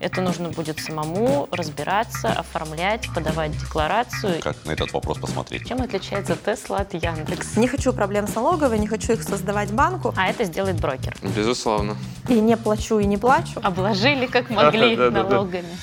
Это нужно будет самому разбираться, оформлять, подавать декларацию. Как на этот вопрос посмотреть? Чем отличается Тесла от Яндекс? Не хочу проблем с налоговой, не хочу их создавать банку. А это сделает брокер. Безусловно. И не плачу, и не плачу. Обложили как могли налогами.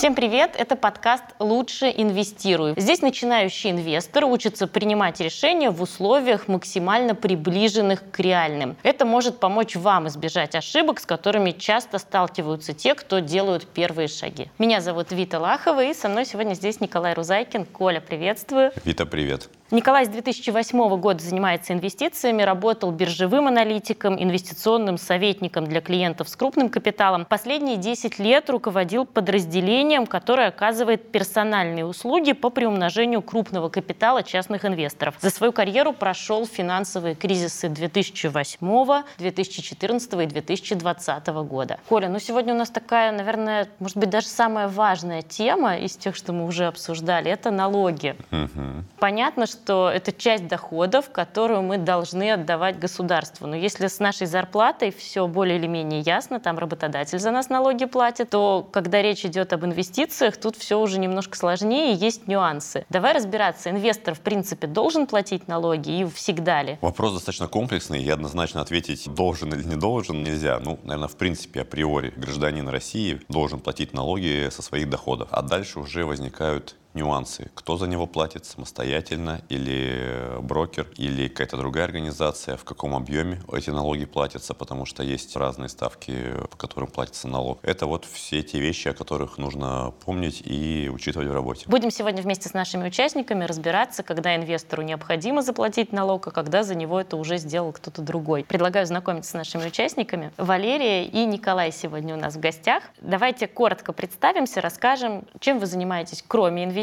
Всем привет! Это подкаст «Лучше инвестирую». Здесь начинающий инвестор учится принимать решения в условиях максимально приближенных к реальным. Это может помочь вам избежать ошибок, с которыми часто сталкиваются те, кто делают первые шаги. Меня зовут Вита Лахова, и со мной сегодня здесь Николай Рузайкин. Коля, приветствую. Вита, привет. Николай с 2008 года занимается инвестициями, работал биржевым аналитиком, инвестиционным советником для клиентов с крупным капиталом. Последние 10 лет руководил подразделением, которое оказывает персональные услуги по приумножению крупного капитала частных инвесторов. За свою карьеру прошел финансовые кризисы 2008, 2014 и 2020 года. Коля, ну сегодня у нас такая, наверное, может быть, даже самая важная тема из тех, что мы уже обсуждали, это налоги. Мгм. Понятно, что это часть доходов, которую мы должны отдавать государству. Но если с нашей зарплатой все более или менее ясно, там работодатель за нас налоги платит, то когда речь идет об инвестициях, тут все уже немножко сложнее есть нюансы. Давай разбираться. Инвестор, в принципе, должен платить налоги и всегда ли? Вопрос достаточно комплексный, и однозначно ответить, должен или не должен, нельзя. Ну, наверное, в принципе, априори гражданин России должен платить налоги со своих доходов. А дальше уже возникают нюансы. Кто за него платит самостоятельно, или брокер, или какая-то другая организация, в каком объеме эти налоги платятся, потому что есть разные ставки, по которым платится налог. Это вот все те вещи, о которых нужно помнить и учитывать в работе. Будем сегодня вместе с нашими участниками разбираться, когда инвестору необходимо заплатить налог, а когда за него это уже сделал кто-то другой. Предлагаю знакомиться с нашими участниками. Валерия и Николай сегодня у нас в гостях. Давайте коротко представимся, расскажем, чем вы занимаетесь, кроме инвестиций,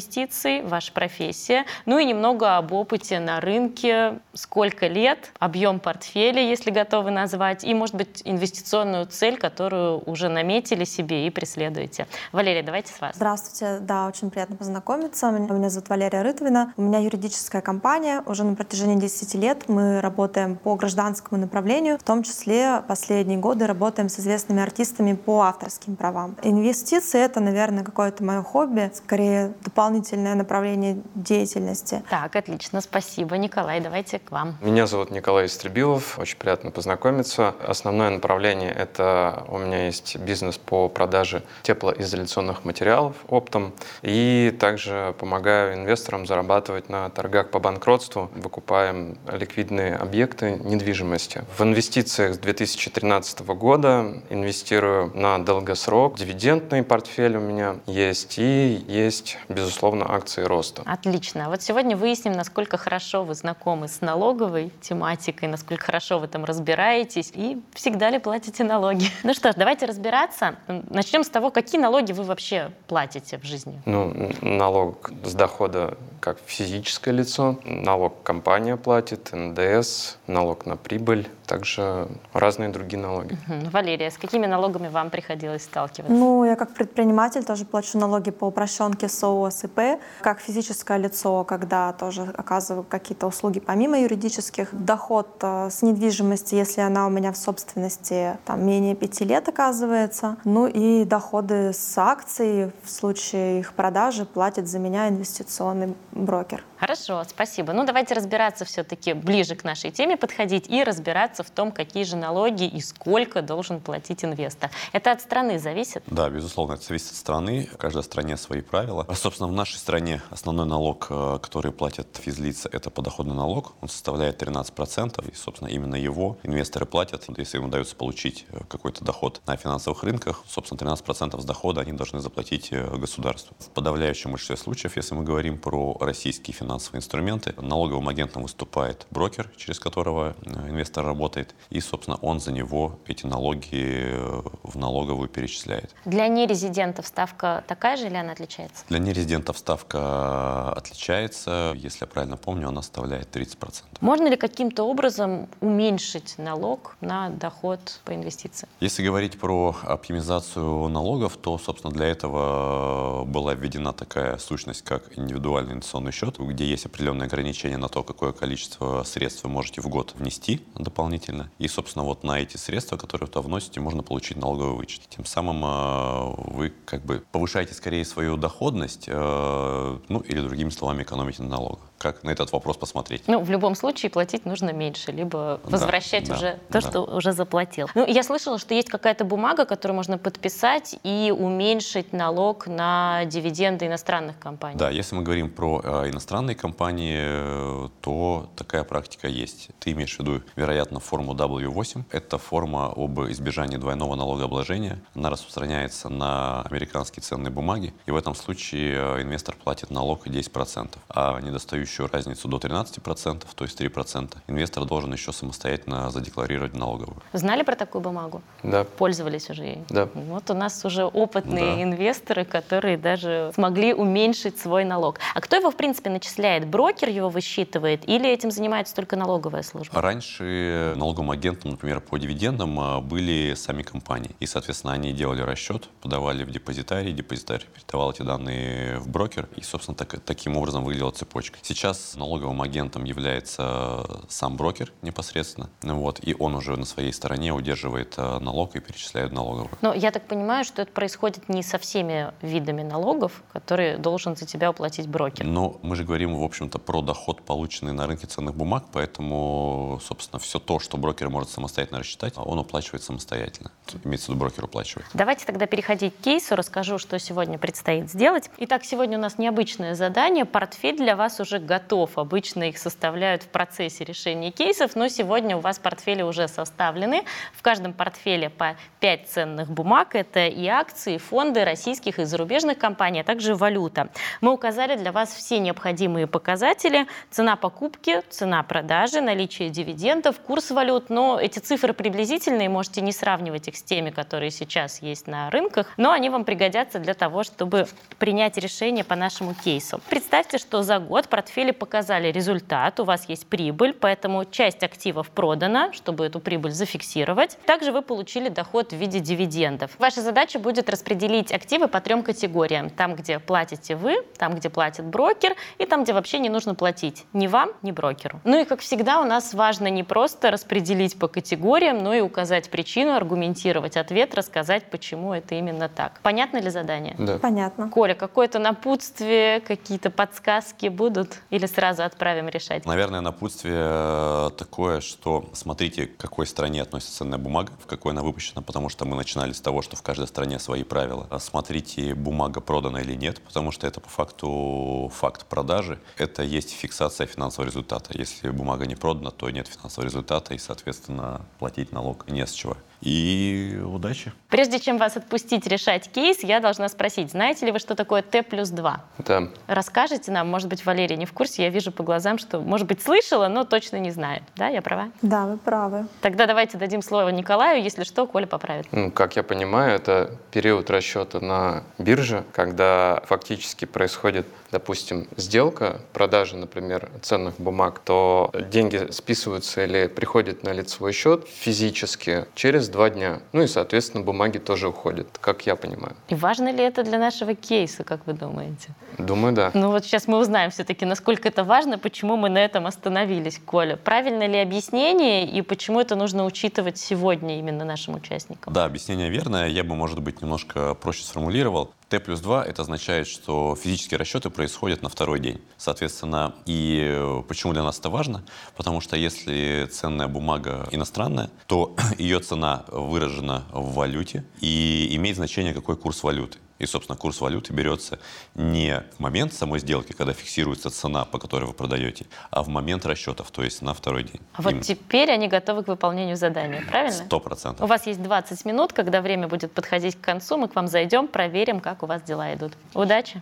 ваша профессия, ну и немного об опыте на рынке, сколько лет, объем портфеля, если готовы назвать, и, может быть, инвестиционную цель, которую уже наметили себе и преследуете. Валерия, давайте с вас. Здравствуйте, да, очень приятно познакомиться. Меня зовут Валерия Рытвина. У меня юридическая компания. Уже на протяжении 10 лет мы работаем по гражданскому направлению, в том числе последние годы работаем с известными артистами по авторским правам. Инвестиции — это, наверное, какое-то мое хобби, скорее дополнительное направление деятельности. Так, отлично, спасибо. Николай, давайте к вам. Меня зовут Николай Истребилов. Очень приятно познакомиться. Основное направление — это у меня есть бизнес по продаже теплоизоляционных материалов оптом. И также помогаю инвесторам зарабатывать на торгах по банкротству. Выкупаем ликвидные объекты недвижимости. В инвестициях с 2013 года инвестирую на долгосрок. Дивидендный портфель у меня есть. И есть, безусловно, акции роста. Отлично. Вот сегодня выясним, насколько хорошо вы знакомы с налоговой тематикой, насколько хорошо вы там разбираетесь и всегда ли платите налоги. Ну что ж, давайте разбираться. Начнем с того, какие налоги вы вообще платите в жизни. Ну, налог с дохода как физическое лицо, налог компания платит, НДС, налог на прибыль, также разные другие налоги. Мгм. Валерия, с какими налогами вам приходилось сталкиваться? Ну, я как предприниматель тоже плачу налоги по упрощенке СОО, СИП. Как физическое лицо, когда тоже оказываю какие-то услуги помимо юридических. Доход э, с недвижимости, если она у меня в собственности там, менее пяти лет оказывается. Ну и доходы с акций в случае их продажи платит за меня инвестиционный брокер. Хорошо, спасибо. Ну, давайте разбираться все-таки ближе к нашей теме подходить и разбираться в том, какие же налоги и сколько должен платить инвестор. Это от страны зависит? Да, безусловно, это зависит от страны. В каждой стране свои правила. А, Собственно, в нашей стране основной налог, э, который платят физлица, это подоходный налог. Он составляет 13%. И, собственно, именно его инвесторы платят. Если им удается получить э, какой-то доход на финансовых рынках, собственно, 13% с дохода они должны заплатить э, государству. В подавляющем большинстве случаев, если мы говорим про российские финансовые инструменты, налоговым агентом выступает брокер, через которого э, инвестор работает. И, собственно, он за него эти налоги э, в налоговую перечисляет. Для нерезидентов ставка такая же или она отличается? Для нерезидентов ставка отличается. Если я правильно помню, она составляет 30%. Можно ли каким-то образом уменьшить налог на доход по инвестициям? Если говорить про оптимизацию налогов, то, собственно, для этого была введена такая сущность, как индивидуальный инвестиционный счет, где есть определенные ограничения на то, какое количество средств вы можете в год внести дополнительно. И, собственно, вот на эти средства, которые вы вносите, можно получить налоговый вычет. Тем самым э, вы как бы повышаете скорее свою доходность, э, ну или другими словами экономите на налогах как на этот вопрос посмотреть? Ну, в любом случае платить нужно меньше, либо возвращать да, уже да, то, что уже заплатил. Ну, я слышала, что есть какая-то бумага, которую можно подписать и уменьшить налог на дивиденды иностранных компаний. Да, если мы говорим про э, иностранные компании, то такая практика есть. Ты имеешь в виду, вероятно, форму W8. Это форма об избежании двойного налогообложения. Она распространяется на американские ценные бумаги, и в этом случае э, инвестор платит налог 10%, а недостающий еще разницу до 13%, то есть 3%, инвестор должен еще самостоятельно задекларировать налоговую. Знали про такую бумагу? Да. Пользовались уже ей? Да. Вот у нас уже опытные Да. инвесторы, которые даже смогли уменьшить свой налог. А кто его, в принципе, начисляет? Брокер его высчитывает или этим занимается только налоговая служба? Раньше налоговым агентом, например, по дивидендам а, были сами компании. И, соответственно, они делали расчет, подавали в депозитарий, депозитарий передавал эти данные в брокер. И, собственно, так- таким образом выглядела цепочка. Сейчас налоговым агентом является сам брокер непосредственно. Вот, и он уже на своей стороне удерживает а, налог и перечисляет налоговую. Но я так понимаю, что это происходит не со всеми видами налогов, которые должен за тебя уплатить брокер. Но мы же говорим, в общем-то, про доход, полученный на рынке ценных бумаг, поэтому, собственно, все то, что брокер может самостоятельно рассчитать, он уплачивает самостоятельно. Имеется в виду, брокер уплачивает. Давайте тогда переходить к кейсу, расскажу, что сегодня предстоит сделать. Итак, сегодня у нас необычное задание. Портфель для вас уже готов. Обычно их составляют в процессе решения кейсов, но сегодня у вас портфели уже составлены. В каждом портфеле по 5 ценных бумаг. Это и акции, и фонды российских и зарубежных компаний, а также валюта. Мы указали для вас все необходимые показатели. Цена покупки, цена продажи, наличие дивидендов, курс валют. Но эти цифры приблизительные, можете не сравнивать их с теми, которые сейчас есть на рынках, но они вам пригодятся для того, чтобы принять решение по нашему кейсу. Представьте, что за год портфели показали результат, у вас есть прибыль, поэтому часть активов продана, чтобы эту прибыль зафиксировать. Также вы получили доход в виде дивидендов. Ваша задача будет распределить активы по трем категориям. Там, где платите вы, там, где платит брокер, и там, где вообще не нужно платить ни вам, ни брокеру. Ну и, как всегда, у нас важно не просто распределить по категориям, но и указать причину, аргументировать ответ, рассказать, почему это именно так. Понятно ли задание? Да. Понятно. Коля, какое-то напутствие, какие-то подсказки будут? Или сразу отправим решать? Наверное, напутствие э, такое, что смотрите, к какой стране относится ценная бумага, в какой она выпущена, потому что мы начинали с того, что в каждой стране свои правила. А Смотрите, бумага продана или нет, потому что это по факту факт продажи. Это есть фиксация финансового результата. Если бумага не продана, то нет финансового результата, и, соответственно, платить налог не с чего. И удачи! Прежде чем вас отпустить решать кейс, я должна спросить, знаете ли вы, что такое Т плюс 2? Да. Расскажите нам, может быть, Валерия не в курсе, я вижу по глазам, что, может быть, слышала, но точно не знаю. Да, я права? Да, вы правы. Тогда давайте дадим слово Николаю, если что, Коля поправит. Ну, как я понимаю, это период расчета на бирже, когда фактически происходит, допустим, сделка, продажа, например, ценных бумаг, то деньги списываются или приходят на лицевой счет физически через два дня. Ну и, соответственно, бумаги тоже уходят, как я понимаю. И важно ли это для нашего кейса, как вы думаете? Думаю, да. Ну вот сейчас мы узнаем все-таки, насколько это важно, почему мы на этом остановились, Коля. Правильно ли объяснение и почему это нужно учитывать сегодня именно нашим участникам? Да, объяснение верное. Я бы, может быть, немножко проще сформулировал. Т плюс 2 это означает, что физические расчеты происходят на второй день. Соответственно, и э, почему для нас это важно? Потому что если ценная бумага иностранная, то ее цена выражена в валюте и имеет значение, какой курс валюты. И, собственно, курс валюты берется не в момент самой сделки, когда фиксируется цена, по которой вы продаете, а в момент расчетов, то есть на второй день. А вот теперь они готовы к выполнению задания, правильно? Сто У процентов. вас есть 20 минут, когда время будет подходить к концу, мы к вам зайдем, проверим, как у вас дела идут. Удачи!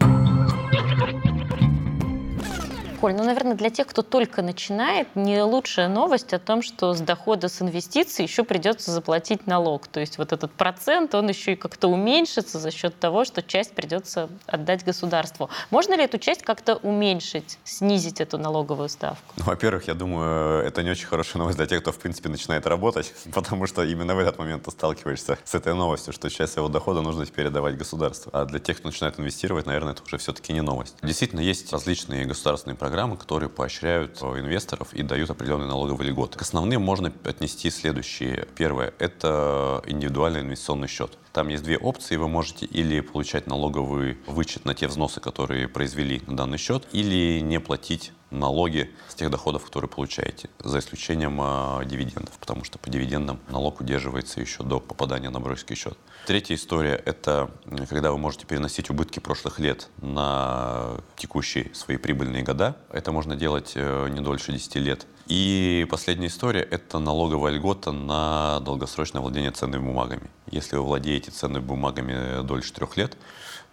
Коль, ну, наверное, для тех, кто только начинает, не лучшая новость о том, что с дохода с инвестиций еще придется заплатить налог. То есть вот этот процент, он еще и как-то уменьшится за счет того, что часть придется отдать государству. Можно ли эту часть как-то уменьшить, снизить эту налоговую ставку? Ну, во-первых, я думаю, это не очень хорошая новость для тех, кто, в принципе, начинает работать, потому что именно в этот момент ты сталкиваешься с этой новостью, что часть своего дохода нужно теперь отдавать государству. А для тех, кто начинает инвестировать, наверное, это уже все-таки не новость. Действительно, есть различные государственные программы, которые поощряют э, инвесторов и дают определенные налоговые льготы. К основным можно отнести следующие. Первое – это индивидуальный инвестиционный счет. Там есть две опции. Вы можете или получать налоговый вычет на те взносы, которые произвели на данный счет, или не платить налоги с тех доходов, которые получаете, за исключением э, дивидендов, потому что по дивидендам налог удерживается еще до попадания на брокерский счет. Третья история – это когда вы можете переносить убытки прошлых лет на текущие свои прибыльные года. Это можно делать э, не дольше 10 лет. И последняя история – это налоговая льгота на долгосрочное владение ценными бумагами. Если вы владеете ценными бумагами дольше трех лет,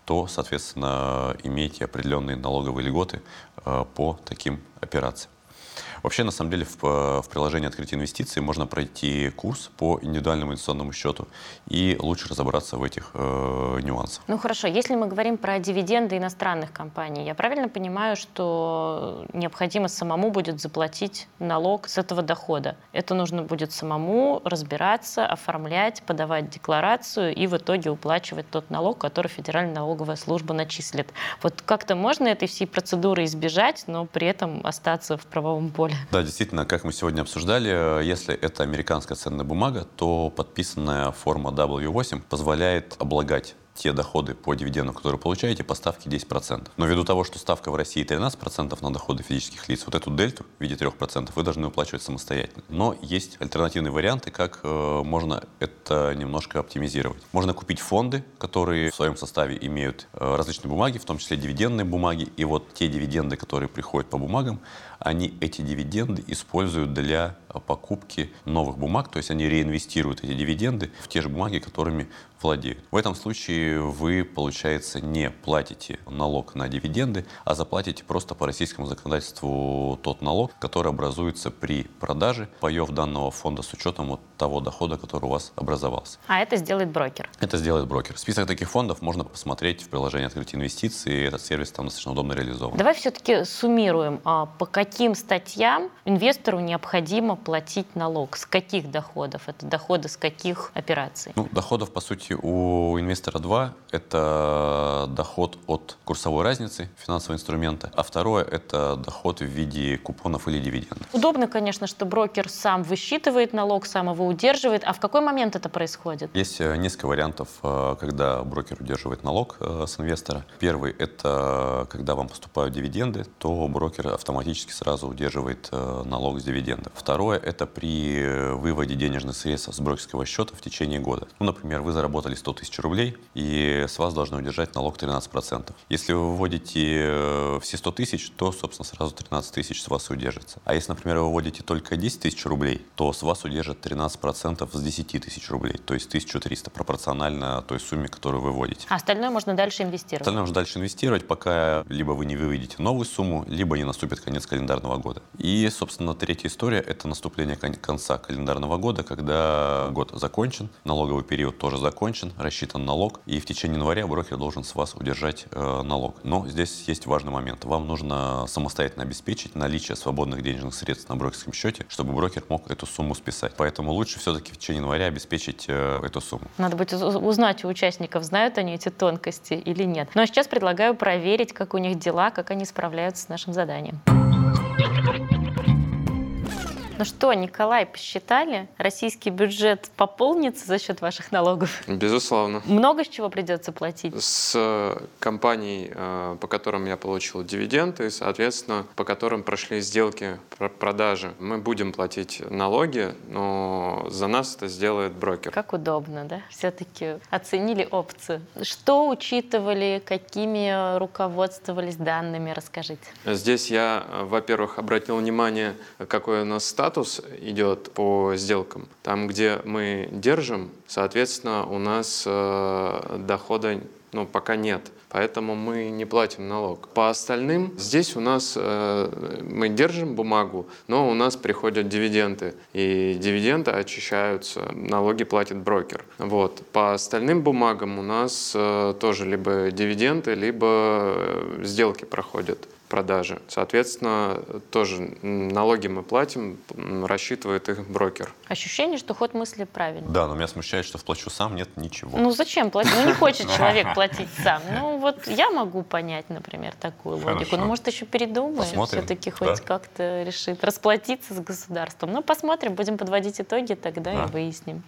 то, соответственно, имеете определенные налоговые льготы э, по таким операциям. Вообще, на самом деле, в, в приложении «Открытие инвестиций» можно пройти курс по индивидуальному инвестиционному счету и лучше разобраться в этих э, нюансах. Ну хорошо, если мы говорим про дивиденды иностранных компаний, я правильно понимаю, что необходимо самому будет заплатить налог с этого дохода? Это нужно будет самому разбираться, оформлять, подавать декларацию и в итоге уплачивать тот налог, который Федеральная налоговая служба начислит. Вот как-то можно этой всей процедуры избежать, но при этом остаться в правовом поле? Поле. Да, действительно, как мы сегодня обсуждали, если это американская ценная бумага, то подписанная форма W8 позволяет облагать те доходы по дивиденду, которые получаете, по ставке 10%. Но ввиду того, что ставка в России 13% на доходы физических лиц, вот эту дельту в виде 3% вы должны уплачивать самостоятельно. Но есть альтернативные варианты, как э, можно это немножко оптимизировать. Можно купить фонды, которые в своем составе имеют э, различные бумаги, в том числе дивидендные бумаги, и вот те дивиденды, которые приходят по бумагам, они эти дивиденды используют для покупки новых бумаг, то есть они реинвестируют эти дивиденды в те же бумаги, которыми владеют. В этом случае вы, получается, не платите налог на дивиденды, а заплатите просто по российскому законодательству тот налог, который образуется при продаже паев данного фонда с учетом вот того дохода, который у вас образовался. А это сделает брокер? Это сделает брокер. Список таких фондов можно посмотреть в приложении «Открытие инвестиций». Этот сервис там достаточно удобно реализован. Давай все-таки суммируем, а по каким статьям инвестору необходимо платить налог? С каких доходов? Это доходы с каких операций? Ну, доходов, по сути, у инвестора два. Это доход от курсовой разницы финансового инструмента, а второе – это доход в виде купонов или дивидендов. Удобно, конечно, что брокер сам высчитывает налог, сам его удерживает. А в какой момент это происходит? Есть э, несколько вариантов, э, когда брокер удерживает налог э, с инвестора. Первый – это когда вам поступают дивиденды, то брокер автоматически сразу удерживает налог с дивидендов. Второе – это при выводе денежных средств с брокерского счета в течение года. Ну, например, вы заработали 100 тысяч рублей, и с вас должны удержать налог 13%. Если вы выводите все 100 тысяч, то, собственно, сразу 13 тысяч с вас удержится. А если, например, вы выводите только 10 тысяч рублей, то с вас удержат 13% с 10 тысяч рублей, то есть 1300 пропорционально той сумме, которую вы вводите. А остальное можно дальше инвестировать? Остальное можно дальше инвестировать, пока либо вы не выведете новую сумму, либо не наступит конец календарного года. И, собственно, третья история – это наступление конца календарного года, когда год закончен, налоговый период тоже закончен, рассчитан налог, и в течение января брокер должен с вас удержать э, налог. Но здесь есть важный момент. Вам нужно самостоятельно обеспечить наличие свободных денежных средств на брокерском счете, чтобы брокер мог эту сумму списать. Поэтому лучше все-таки в течение января обеспечить э, эту сумму. Надо будет узнать у участников, знают они эти тонкости или нет. Ну а сейчас предлагаю проверить, как у них дела, как они справляются с нашим заданием. Ну что, Николай, посчитали? Российский бюджет пополнится за счет ваших налогов? Безусловно. Много с чего придется платить? С э, компаний, э, по которым я получил дивиденды, соответственно, по которым прошли сделки продажи, мы будем платить налоги, но за нас это сделает брокер. Как удобно, да? Все-таки оценили опцию. Что учитывали, какими руководствовались данными, расскажите. Здесь я, э, во-первых, обратил внимание, какой у нас статус статус идет по сделкам. Там, где мы держим, соответственно, у нас э, дохода но пока нет. Поэтому мы не платим налог. По остальным, здесь у нас э, мы держим бумагу, но у нас приходят дивиденды. И дивиденды очищаются, налоги платит брокер. Вот. По остальным бумагам у нас э, тоже либо дивиденды, либо э, сделки проходят продажи. Соответственно, тоже налоги мы платим, рассчитывает их брокер. Ощущение, что ход мысли правильный. Да, но меня смущает, что вплачу сам, нет ничего. Ну зачем платить? Ну не хочет человек платить сам. Ну вот я могу понять, например, такую логику. Ну, может еще передумаем, все-таки хоть как-то решит расплатиться с государством. Ну посмотрим, будем подводить итоги тогда да. и выясним.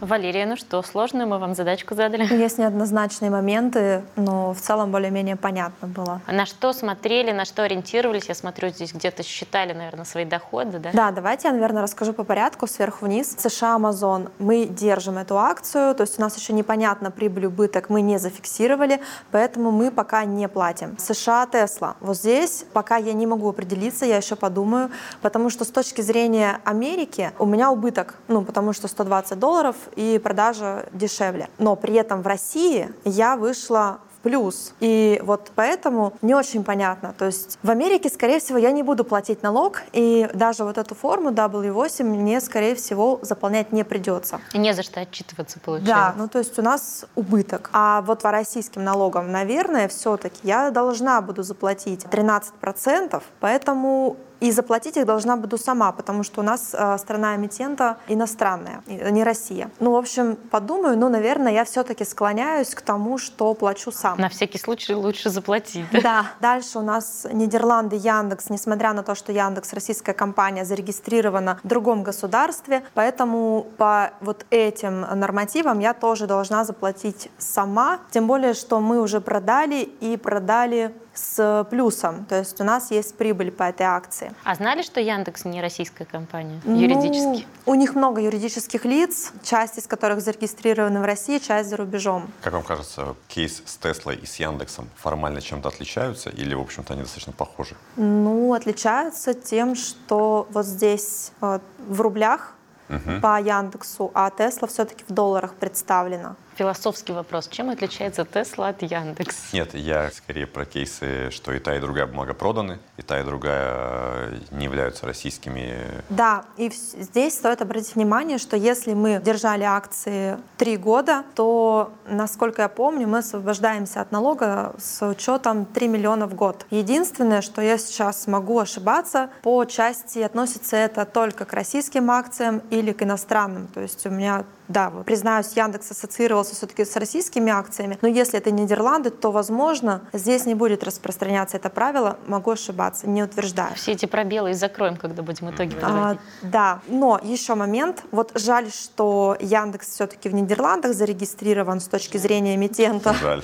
Валерия, ну что, сложную мы вам задачку задали? Есть неоднозначные моменты, но в целом более-менее понятно было. На что смотрели, на что ориентировались? Я смотрю, здесь где-то считали, наверное, свои доходы, да? Да, давайте я, наверное, расскажу по порядку, сверху вниз. США, Amazon, мы держим эту акцию, то есть у нас еще непонятно прибыль, убыток, мы не зафиксировали, поэтому мы пока не платим. США, Tesla. Вот здесь пока я не могу определиться, я еще подумаю, потому что с точки зрения Америки у меня убыток, ну, потому что 120 долларов и продажа дешевле. Но при этом в России я вышла плюс. И вот поэтому не очень понятно. То есть в Америке, скорее всего, я не буду платить налог, и даже вот эту форму W8 мне, скорее всего, заполнять не придется. Не за что отчитываться, получается. Да, ну то есть у нас убыток. А вот по российским налогам, наверное, все-таки я должна буду заплатить 13%, поэтому и заплатить их должна буду сама, потому что у нас э, страна эмитента иностранная, не Россия. Ну, в общем, подумаю, но, наверное, я все-таки склоняюсь к тому, что плачу сам. На всякий случай лучше заплатить. Да. Дальше у нас Нидерланды, Яндекс, несмотря на то, что Яндекс российская компания зарегистрирована в другом государстве, поэтому по вот этим нормативам я тоже должна заплатить сама. Тем более, что мы уже продали и продали с плюсом, то есть у нас есть прибыль по этой акции. А знали, что Яндекс не российская компания юридически? Ну, у них много юридических лиц, часть из которых зарегистрированы в России, часть за рубежом. Как вам кажется, кейс с Теслой и с Яндексом формально чем-то отличаются или, в общем-то, они достаточно похожи? Ну, отличаются тем, что вот здесь вот, в рублях угу. по Яндексу, а Тесла все-таки в долларах представлена философский вопрос. Чем отличается Тесла от Яндекс? Нет, я скорее про кейсы, что и та, и другая бумага проданы, и та, и другая э, не являются российскими. Да, и здесь стоит обратить внимание, что если мы держали акции три года, то, насколько я помню, мы освобождаемся от налога с учетом 3 миллиона в год. Единственное, что я сейчас могу ошибаться, по части относится это только к российским акциям или к иностранным. То есть у меня да, вот, признаюсь, Яндекс ассоциировался все-таки с российскими акциями, но если это Нидерланды, то, возможно, здесь не будет распространяться это правило, могу ошибаться, не утверждаю. Все эти пробелы закроем, когда будем итоги подводить. А, да, но еще момент, вот жаль, что Яндекс все-таки в Нидерландах зарегистрирован с точки зрения эмитента. Жаль.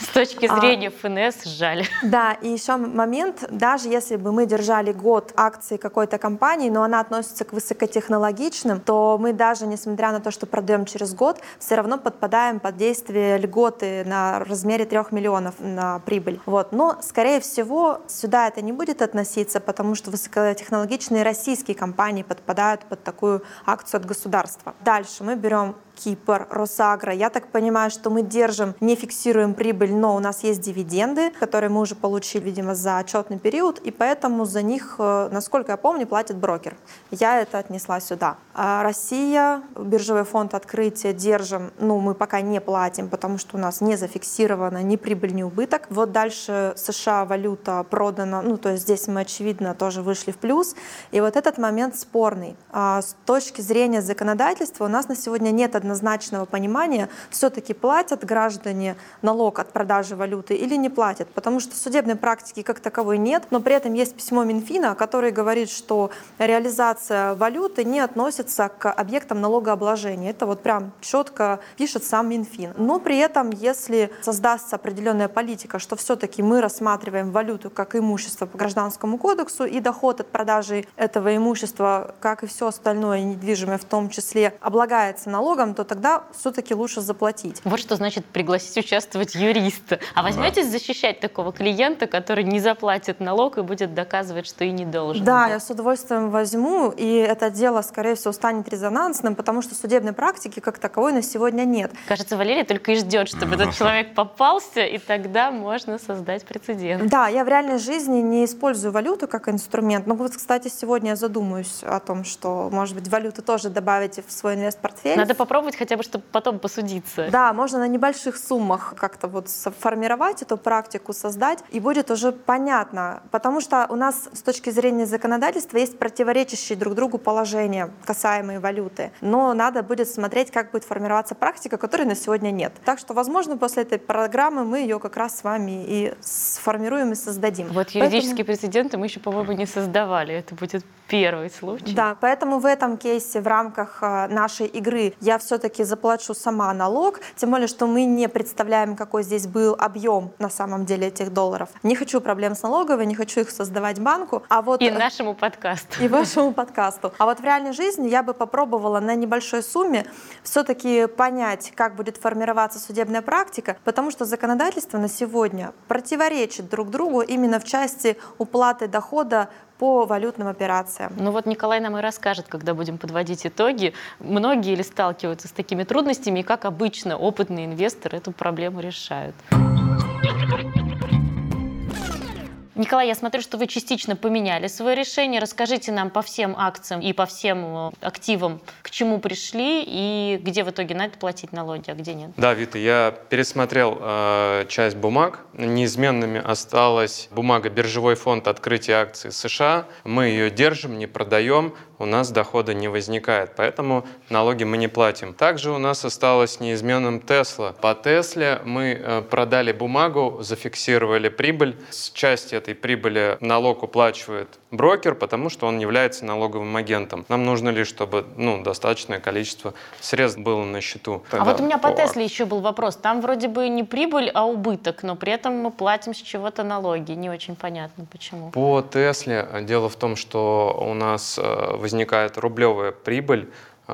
С точки а, зрения а, ФНС жаль. Да, и еще момент, даже если бы мы держали год акции какой-то компании, но она относится к высокотехнологичным, то мы даже, несмотря на то, что продаем через год, все равно подпадаем под действие льготы на размере 3 миллионов на прибыль. Вот. Но, скорее всего, сюда это не будет относиться, потому что высокотехнологичные российские компании подпадают под такую акцию от государства. Дальше мы берем Кипр, Росагра. Я так понимаю, что мы держим, не фиксируем прибыль, но у нас есть дивиденды, которые мы уже получили, видимо, за отчетный период, и поэтому за них, э, насколько я помню, платит брокер. Я это отнесла сюда. А Россия, биржевой фонд открытия держим, ну, мы пока не платим, потому что у нас не зафиксировано ни прибыль, ни убыток. Вот дальше США валюта продана, ну, то есть здесь мы, очевидно, тоже вышли в плюс. И вот этот момент спорный. А с точки зрения законодательства у нас на сегодня нет однозначного понимания, все-таки платят граждане налог от продажи валюты или не платят, потому что судебной практики как таковой нет, но при этом есть письмо Минфина, который говорит, что реализация валюты не относится к объектам налогообложения. Это вот прям четко пишет сам Минфин. Но при этом, если создастся определенная политика, что все-таки мы рассматриваем валюту как имущество по гражданскому кодексу и доход от продажи этого имущества, как и все остальное недвижимое в том числе, облагается налогом, то тогда все-таки лучше заплатить. Вот что значит пригласить участвовать юриста. А возьметесь да. защищать такого клиента, который не заплатит налог и будет доказывать, что и не должен? Да, я с удовольствием возьму, и это дело, скорее всего, станет резонансным, потому что судебной практики как таковой на сегодня нет. Кажется, Валерия только и ждет, чтобы этот человек попался, и тогда можно создать прецедент. Да, я в реальной жизни не использую валюту как инструмент. Но вот, кстати, сегодня я задумаюсь о том, что, может быть, валюту тоже добавить в свой инвест-портфель. Надо попробовать хотя бы, чтобы потом посудиться. Да, можно на небольших суммах как-то вот сформировать эту практику, создать, и будет уже понятно. Потому что у нас с точки зрения законодательства есть противоречащие друг другу положения, касаемые валюты. Но надо будет смотреть, как будет формироваться практика, которой на сегодня нет. Так что, возможно, после этой программы мы ее как раз с вами и сформируем и создадим. Вот юридические Поэтому... прецеденты мы еще, по-моему, не создавали. Это будет первый случай. Да, поэтому в этом кейсе в рамках э, нашей игры я все-таки заплачу сама налог, тем более, что мы не представляем, какой здесь был объем на самом деле этих долларов. Не хочу проблем с налоговой, не хочу их создавать банку. А вот... И нашему подкасту. И вашему подкасту. А вот в реальной жизни я бы попробовала на небольшой сумме все-таки понять, как будет формироваться судебная практика, потому что законодательство на сегодня противоречит друг другу именно в части уплаты дохода по валютным операциям. Ну вот Николай нам и расскажет, когда будем подводить итоги. Многие ли сталкиваются с такими трудностями, и как обычно опытные инвесторы эту проблему решают? Николай, я смотрю, что вы частично поменяли свое решение. Расскажите нам по всем акциям и по всем э, активам, к чему пришли и где в итоге надо платить налоги, а где нет. Да, Вита, я пересмотрел э, часть бумаг. Неизменными осталась бумага «Биржевой фонд открытия акций США». Мы ее держим, не продаем у нас дохода не возникает, поэтому налоги мы не платим. Также у нас осталось неизменным Тесла. По Тесле мы э, продали бумагу, зафиксировали прибыль. С части этой прибыли налог уплачивает брокер, потому что он является налоговым агентом. Нам нужно лишь, чтобы ну, достаточное количество средств было на счету. Тогда а вот у меня по, по Тесле еще был вопрос. Там вроде бы не прибыль, а убыток, но при этом мы платим с чего-то налоги. Не очень понятно, почему. По Тесле э, дело в том, что у нас э, возникает рублевая прибыль,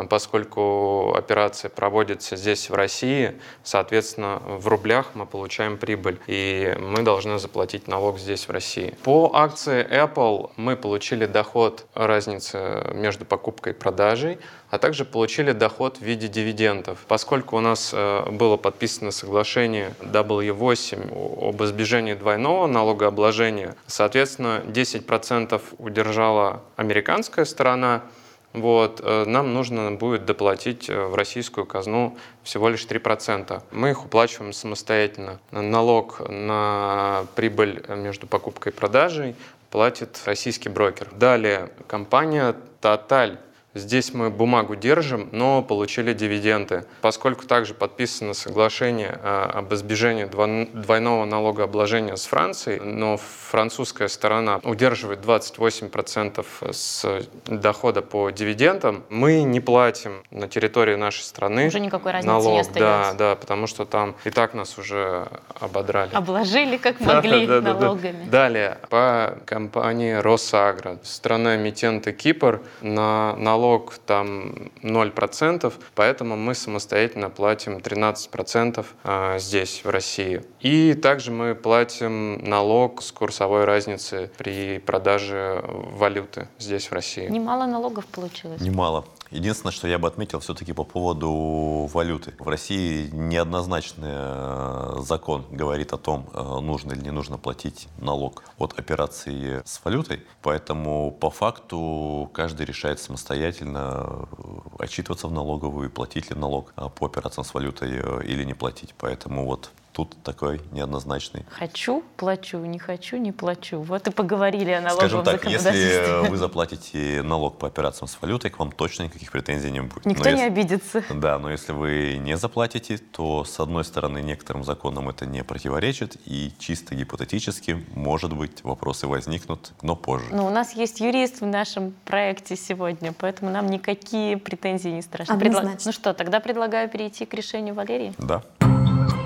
поскольку операция проводится здесь, в России, соответственно, в рублях мы получаем прибыль, и мы должны заплатить налог здесь, в России. По акции Apple мы получили доход разницы между покупкой и продажей, а также получили доход в виде дивидендов. Поскольку у нас э, было подписано соглашение W8 об избежании двойного налогообложения, соответственно, 10% удержала американская сторона, вот, э, нам нужно будет доплатить э, в российскую казну всего лишь 3%. Мы их уплачиваем самостоятельно. Налог на прибыль между покупкой и продажей платит российский брокер. Далее, компания Total Здесь мы бумагу держим, но получили дивиденды. Поскольку также подписано соглашение а, об избежании двойного налогообложения с Францией, но французская сторона удерживает 28% с дохода по дивидендам, мы не платим на территории нашей страны уже никакой разницы налог. не остается. Да, да, потому что там и так нас уже ободрали. Обложили как могли да, да, налогами. Да, Далее, по компании Росагро, страна эмитента Кипр, на налог налог там 0%, поэтому мы самостоятельно платим 13% а, здесь, в России. И также мы платим налог с курсовой разницы при продаже валюты здесь, в России. Немало налогов получилось. Немало. Единственное, что я бы отметил все-таки по поводу валюты. В России неоднозначный э, закон говорит о том, э, нужно или не нужно платить налог от операции с валютой. Поэтому по факту каждый решает самостоятельно э, отчитываться в налоговую платить ли налог по операциям с валютой или не платить. Поэтому вот тут такой неоднозначный. Хочу, плачу, не хочу, не плачу. Вот и поговорили о налоговом Скажем так, если вы заплатите налог по операциям с валютой, к вам точно никаких претензий не будет. Никто но не если, обидится. Да, но если вы не заплатите, то, с одной стороны, некоторым законам это не противоречит, и чисто гипотетически, может быть, вопросы возникнут, но позже. Но у нас есть юрист в нашем проекте сегодня, поэтому нам никакие претензии не страшны. Предла... Ну что, тогда предлагаю перейти к решению Валерии. Да.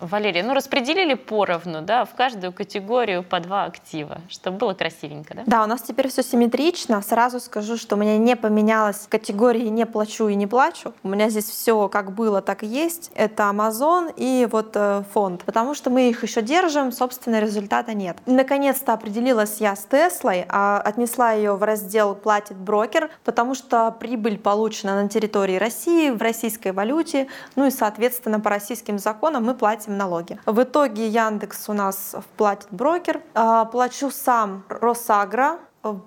Валерия, ну распределили поровну, да, в каждую категорию по два актива, чтобы было красивенько, да? Да, у нас теперь все симметрично. Сразу скажу, что у меня не поменялась категории «не плачу» и «не плачу». У меня здесь все как было, так и есть. Это Amazon и вот э, фонд. Потому что мы их еще держим, собственно, результата нет. Наконец-то определилась я с Теслой, а отнесла ее в раздел «Платит брокер», потому что прибыль получена на территории России, в российской валюте, ну и, соответственно, по российским законам мы платим налоги. В итоге Яндекс у нас платит брокер. А, плачу сам Росагра,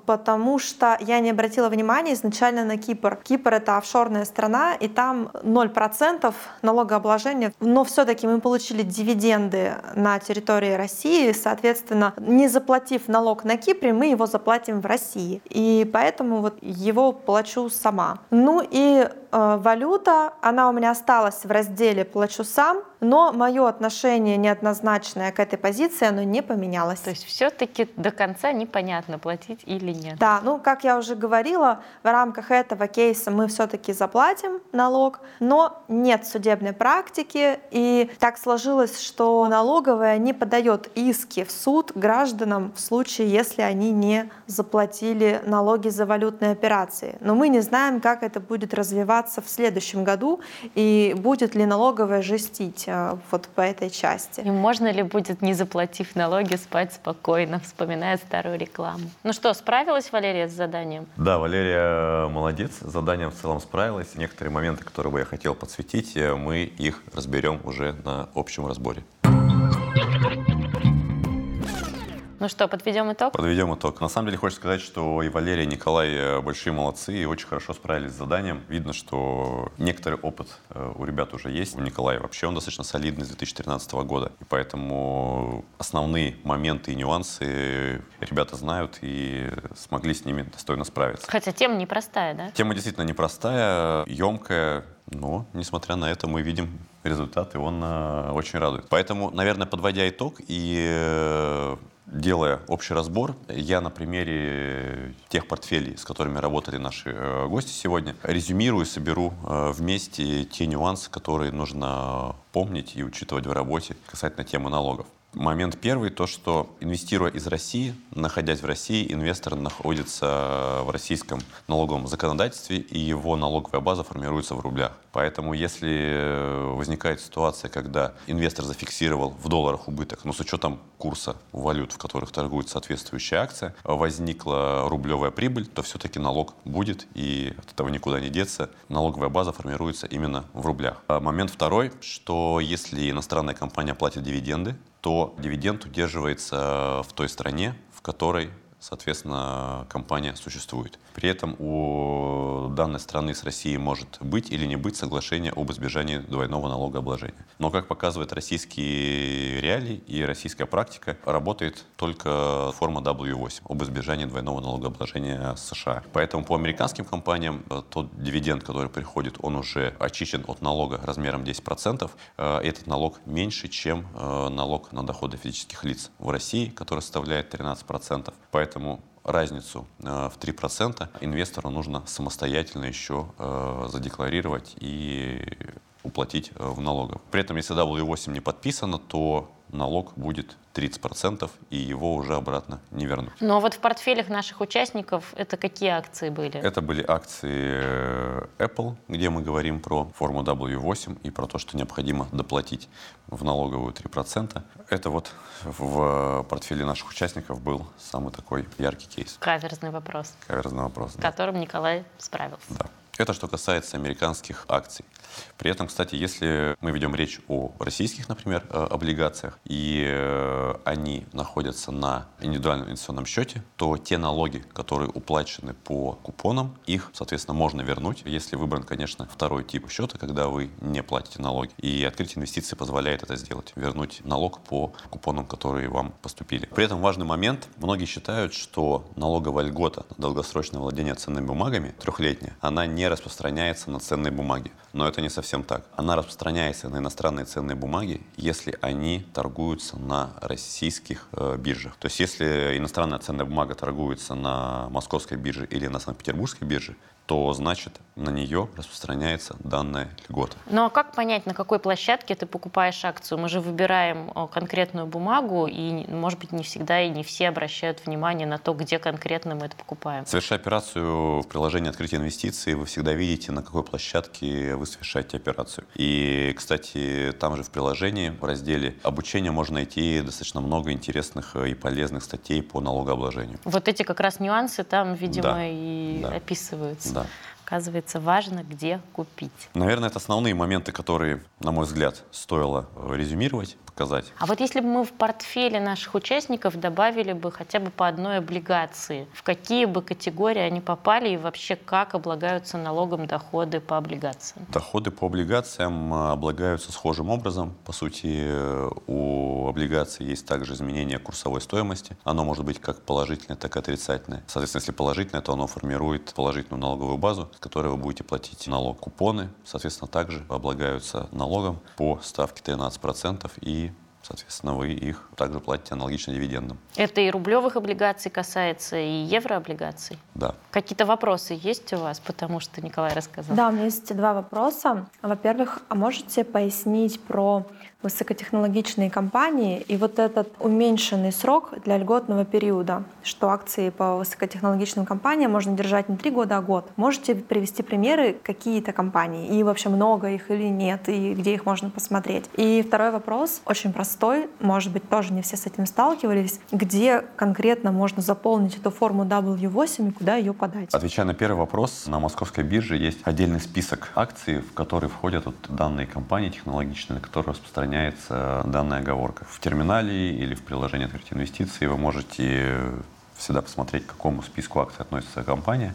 потому что я не обратила внимания изначально на Кипр. Кипр — это офшорная страна, и там 0% налогообложения, но все-таки мы получили дивиденды на территории России, соответственно, не заплатив налог на Кипре, мы его заплатим в России. И поэтому вот его плачу сама. Ну и э, валюта, она у меня осталась в разделе «Плачу сам», но мое отношение неоднозначное к этой позиции, оно не поменялось. То есть все-таки до конца непонятно, платить или нет. Да, ну, как я уже говорила, в рамках этого кейса мы все-таки заплатим налог, но нет судебной практики, и так сложилось, что налоговая не подает иски в суд гражданам в случае, если они не заплатили налоги за валютные операции. Но мы не знаем, как это будет развиваться в следующем году, и будет ли налоговая жестить вот по этой части. И можно ли будет, не заплатив налоги, спать спокойно, вспоминая старую рекламу? Ну что, справилась Валерия с заданием? Да, Валерия молодец, с заданием в целом справилась. Некоторые моменты, которые бы я хотел подсветить, э, мы их разберем уже на общем разборе. Ну что, подведем итог? Подведем итог. На самом деле хочется сказать, что и Валерия, и Николай э, большие молодцы и очень хорошо справились с заданием. Видно, что некоторый опыт э, у ребят уже есть. У Николая вообще он достаточно солидный с 2013 года. И поэтому основные моменты и нюансы ребята знают и смогли с ними достойно справиться. Хотя тема непростая, да? Тема действительно непростая, емкая, но, несмотря на это, мы видим результат, и он э, очень радует. Поэтому, наверное, подводя итог и Делая общий разбор, я на примере тех портфелей, с которыми работали наши э, гости сегодня, резюмирую, соберу э, вместе те нюансы, которые нужно помнить и учитывать в работе касательно темы налогов. Момент первый, то, что инвестируя из России, находясь в России, инвестор находится в российском налоговом законодательстве, и его налоговая база формируется в рублях. Поэтому если возникает ситуация, когда инвестор зафиксировал в долларах убыток, но с учетом курса валют, в которых торгует соответствующая акция, возникла рублевая прибыль, то все-таки налог будет, и от этого никуда не деться. Налоговая база формируется именно в рублях. А момент второй, что если иностранная компания платит дивиденды, то дивиденд удерживается в той стране, в которой соответственно, компания существует. При этом у данной страны с Россией может быть или не быть соглашение об избежании двойного налогообложения. Но, как показывает российские реалии и российская практика, работает только форма W8 об избежании двойного налогообложения США. Поэтому по американским компаниям э, тот дивиденд, который приходит, он уже очищен от налога размером 10%. Э, этот налог меньше, чем э, налог на доходы физических лиц в России, который составляет 13%. Поэтому Поэтому разницу э, в 3% инвестору нужно самостоятельно еще э, задекларировать и уплатить э, в налогах. При этом, если W8 не подписано, то налог будет 30%, и его уже обратно не вернут. Но вот в портфелях наших участников это какие акции были? Это были акции э, Apple, где мы говорим про форму W8 и про то, что необходимо доплатить в налоговую 3%. Это вот в портфеле наших участников был самый такой яркий кейс. Каверзный вопрос. Каверзный вопрос, да. которым Николай справился. Да. Это что касается американских акций. При этом, кстати, если мы ведем речь о российских, например, э, облигациях, и э, они находятся на индивидуальном инвестиционном счете, то те налоги, которые уплачены по купонам, их, соответственно, можно вернуть, если выбран, конечно, второй тип счета, когда вы не платите налоги. И открытие инвестиций позволяет это сделать, вернуть налог по купонам, которые вам поступили. При этом важный момент. Многие считают, что налоговая льгота на долгосрочное владение ценными бумагами, трехлетняя, она не распространяется на ценные бумаги. Но это не совсем так. Она распространяется на иностранные ценные бумаги, если они торгуются на российских э, биржах. То есть если иностранная ценная бумага торгуется на московской бирже или на Санкт-Петербургской бирже, то значит на нее распространяется данная льгота. Ну а как понять, на какой площадке ты покупаешь акцию? Мы же выбираем э, конкретную бумагу, и, может быть, не всегда и не все обращают внимание на то, где конкретно мы это покупаем. Совершая операцию в приложении открытия инвестиций, вы всегда видите, на какой площадке вы совершаете операцию. И, кстати, там же в приложении, в разделе обучения можно найти достаточно много интересных и полезных статей по налогообложению. Вот эти как раз нюансы там, видимо, да, и да. описываются. Да. Оказывается, важно, где купить. Наверное, это основные моменты, которые, на мой взгляд, стоило резюмировать показать. А вот если бы мы в портфеле наших участников добавили бы хотя бы по одной облигации, в какие бы категории они попали и вообще как облагаются налогом доходы по облигациям? Доходы по облигациям э, облагаются схожим образом. По сути, у облигаций есть также изменение курсовой стоимости. Оно может быть как положительное, так и отрицательное. Соответственно, если положительное, то оно формирует положительную налоговую базу, с которой вы будете платить налог. Купоны, соответственно, также облагаются налогом по ставке 13% и соответственно, вы их также платите аналогично дивидендам. Это и рублевых облигаций касается, и еврооблигаций? Да. Какие-то вопросы есть у вас, потому что Николай рассказал? Да, у меня есть два вопроса. Во-первых, а можете пояснить про высокотехнологичные компании и вот этот уменьшенный срок для льготного периода, что акции по высокотехнологичным компаниям можно держать не три года, а год. Можете привести примеры, какие-то компании, и вообще много их или нет, и где их можно посмотреть. И второй вопрос, очень простой, может быть, тоже не все с этим сталкивались, где конкретно можно заполнить эту форму W8 и куда ее подать? Отвечая на первый вопрос, на московской бирже есть отдельный список акций, в который входят вот данные компании технологичные, на которые распространяются сохраняется данная оговорка. В терминале или в приложении «Открыть инвестиции» вы можете всегда посмотреть, к какому списку акций относится компания.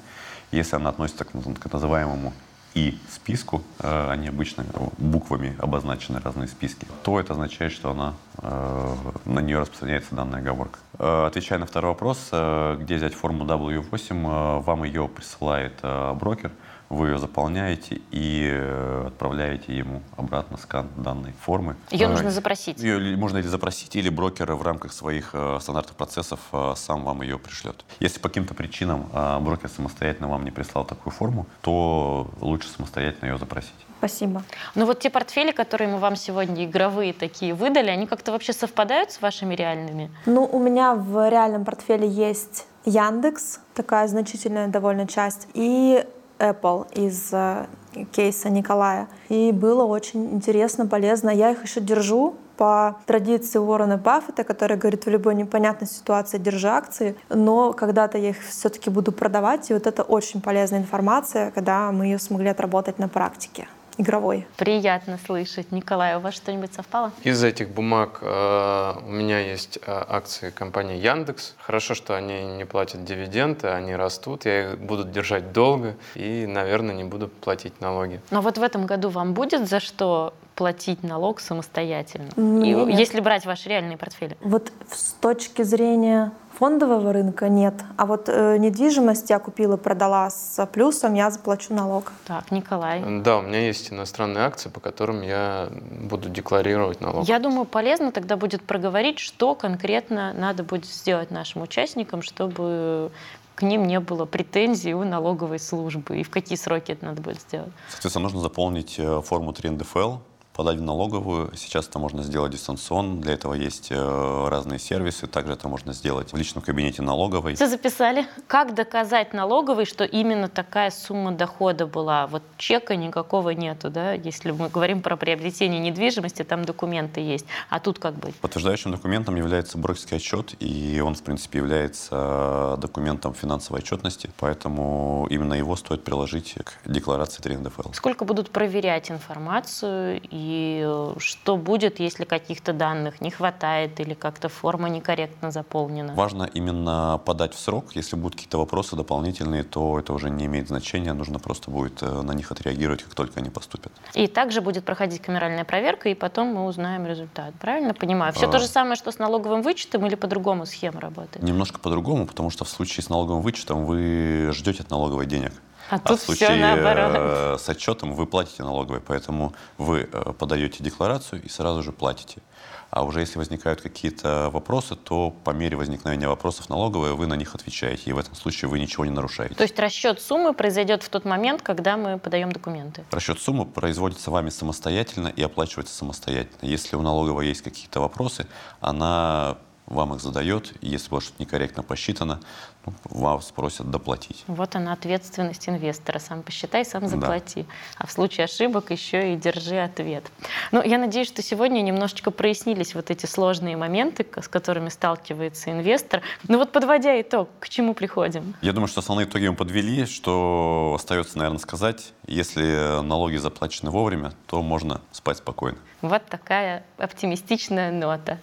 Если она относится к, к называемому и списку, э, они обычно буквами обозначены разные списки, то это означает, что она, э, на нее распространяется данная оговорка. Э, отвечая на второй вопрос, где взять форму W8, вам ее присылает брокер – вы ее заполняете и э, отправляете ему обратно скан данной формы. Ее э, нужно запросить? Ее можно или запросить, или брокер в рамках своих э, стандартных процессов сам вам ее пришлет. Если по каким-то причинам брокер самостоятельно вам не прислал такую форму, то лучше самостоятельно ее запросить. Спасибо. Ну вот те портфели, которые мы вам сегодня игровые такие выдали, они как-то вообще совпадают с вашими реальными? Ну, у меня в реальном портфеле есть Яндекс, такая значительная довольно часть, и Apple из э, кейса Николая. И было очень интересно, полезно. Я их еще держу по традиции Уоррена Баффета, который говорит, в любой непонятной ситуации держи акции, но когда-то я их все-таки буду продавать, и вот это очень полезная информация, когда мы ее смогли отработать на практике игровой. Приятно слышать. Николай, у вас что-нибудь совпало? Из этих бумаг э, у меня есть э, акции компании Яндекс. Хорошо, что они не платят дивиденды, они растут, я их буду держать долго и, наверное, не буду платить налоги. Но вот в этом году вам будет за что платить налог самостоятельно, и, если брать ваши реальные портфели? Вот с точки зрения фондового рынка нет. А вот э, недвижимость я купила, продала с плюсом, я заплачу налог. Так, Николай. Да, у меня есть иностранные акции, по которым я буду декларировать налог. Я думаю, полезно тогда будет проговорить, что конкретно надо будет сделать нашим участникам, чтобы к ним не было претензий у налоговой службы и в какие сроки это надо будет сделать. Соответственно, нужно заполнить э, форму 3 НДФЛ, подать в налоговую. Сейчас это можно сделать дистанционно. Для этого есть э, разные сервисы. Также это можно сделать в личном кабинете налоговой. Все записали. Как доказать налоговой, что именно такая сумма дохода была? Вот чека никакого нету, да? Если мы говорим про приобретение недвижимости, там документы есть. А тут как быть? Подтверждающим документом является брокерский отчет, и он, в принципе, является документом финансовой отчетности, поэтому именно его стоит приложить к декларации 3 НДФЛ. Сколько будут проверять информацию и и э, что будет, если каких-то данных не хватает или как-то форма некорректно заполнена. Важно именно подать в срок. Если будут какие-то вопросы дополнительные, то это уже не имеет значения. Нужно просто будет э, на них отреагировать, как только они поступят. И также будет проходить камеральная проверка, и потом мы узнаем результат. Правильно понимаю? Все а... то же самое, что с налоговым вычетом или по-другому схема работает? Немножко по-другому, потому что в случае с налоговым вычетом вы ждете от налоговой денег. А, а в случае все наоборот. э, с отчетом вы платите налоговой, поэтому вы э, подаете декларацию и сразу же платите. А уже если возникают какие-то вопросы, то по мере возникновения вопросов налоговой вы на них отвечаете, и в этом случае вы ничего не нарушаете. То есть расчет суммы произойдет в тот момент, когда мы подаем документы. Расчет суммы производится вами самостоятельно и оплачивается самостоятельно. Если у налоговой есть какие-то вопросы, она вам их задает, и если было что-то некорректно посчитано, ну, вас просят доплатить. Вот она ответственность инвестора. Сам посчитай, сам заплати. Да. А в случае ошибок еще и держи ответ. Ну, я надеюсь, что сегодня немножечко прояснились вот эти сложные моменты, с которыми сталкивается инвестор. Ну вот подводя итог, к чему приходим? Я думаю, что основные итоги мы подвели. Что остается, наверное, сказать, если налоги заплачены вовремя, то можно спать спокойно. Вот такая оптимистичная нота.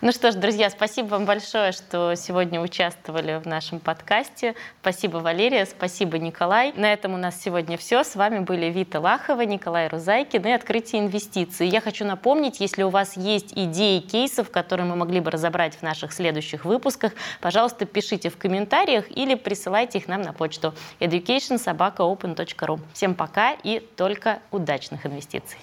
Ну что ж, друзья, спасибо вам большое, что сегодня участвовали в нашем подкасте. Спасибо, Валерия, спасибо, Николай. На этом у нас сегодня все. С вами были Вита Лахова, Николай Рузайкин и «Открытие инвестиций». Я хочу напомнить, если у вас есть идеи кейсов, которые мы могли бы разобрать в наших следующих выпусках, пожалуйста, пишите в комментариях или присылайте их нам на почту educationsobakaopen.ru. Всем пока и только удачных инвестиций.